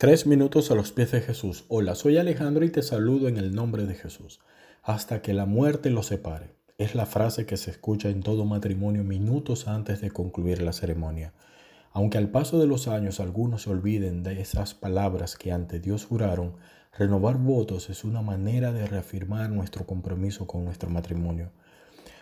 Tres minutos a los pies de Jesús. Hola, soy Alejandro y te saludo en el nombre de Jesús. Hasta que la muerte los separe. Es la frase que se escucha en todo matrimonio minutos antes de concluir la ceremonia. Aunque al paso de los años algunos se olviden de esas palabras que ante Dios juraron, renovar votos es una manera de reafirmar nuestro compromiso con nuestro matrimonio.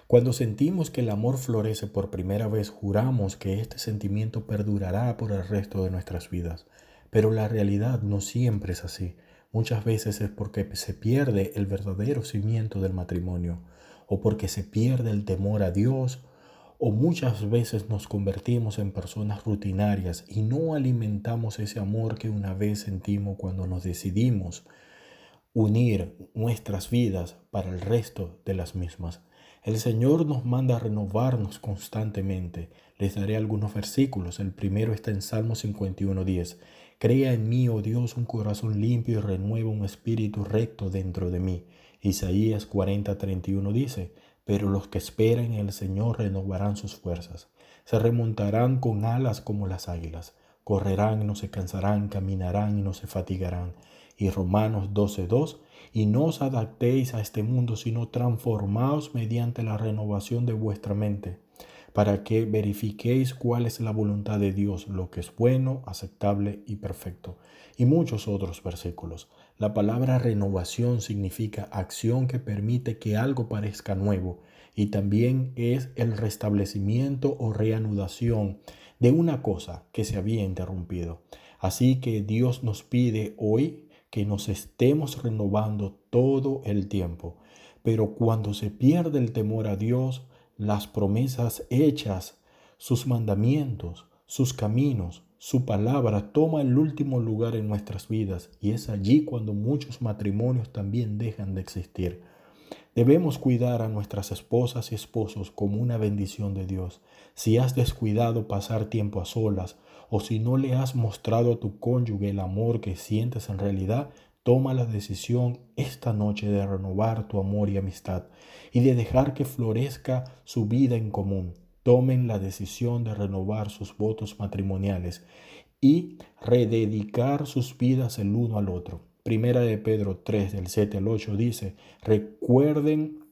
Cuando sentimos que el amor florece por primera vez, juramos que este sentimiento perdurará por el resto de nuestras vidas. Pero la realidad no siempre es así. Muchas veces es porque se pierde el verdadero cimiento del matrimonio, o porque se pierde el temor a Dios, o muchas veces nos convertimos en personas rutinarias y no alimentamos ese amor que una vez sentimos cuando nos decidimos unir nuestras vidas para el resto de las mismas. El Señor nos manda a renovarnos constantemente. Les daré algunos versículos. El primero está en Salmo 51.10. Crea en mí, oh Dios, un corazón limpio y renueva un espíritu recto dentro de mí. Isaías 40:31 dice, pero los que esperan en el Señor renovarán sus fuerzas. Se remontarán con alas como las águilas. Correrán y no se cansarán, caminarán y no se fatigarán. Y Romanos 12:2, y no os adaptéis a este mundo, sino transformaos mediante la renovación de vuestra mente para que verifiquéis cuál es la voluntad de Dios, lo que es bueno, aceptable y perfecto. Y muchos otros versículos. La palabra renovación significa acción que permite que algo parezca nuevo y también es el restablecimiento o reanudación de una cosa que se había interrumpido. Así que Dios nos pide hoy que nos estemos renovando todo el tiempo. Pero cuando se pierde el temor a Dios, las promesas hechas, sus mandamientos, sus caminos, su palabra toma el último lugar en nuestras vidas y es allí cuando muchos matrimonios también dejan de existir. Debemos cuidar a nuestras esposas y esposos como una bendición de Dios. Si has descuidado pasar tiempo a solas o si no le has mostrado a tu cónyuge el amor que sientes en realidad, Toma la decisión esta noche de renovar tu amor y amistad y de dejar que florezca su vida en común. Tomen la decisión de renovar sus votos matrimoniales y rededicar sus vidas el uno al otro. Primera de Pedro 3 del 7 al 8 dice, recuerden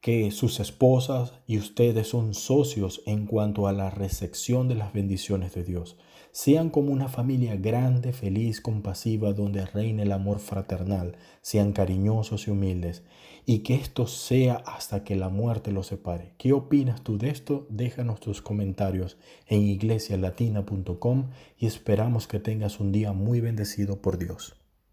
que sus esposas y ustedes son socios en cuanto a la recepción de las bendiciones de Dios. Sean como una familia grande, feliz, compasiva, donde reine el amor fraternal. Sean cariñosos y humildes. Y que esto sea hasta que la muerte los separe. ¿Qué opinas tú de esto? Déjanos tus comentarios en iglesialatina.com y esperamos que tengas un día muy bendecido por Dios.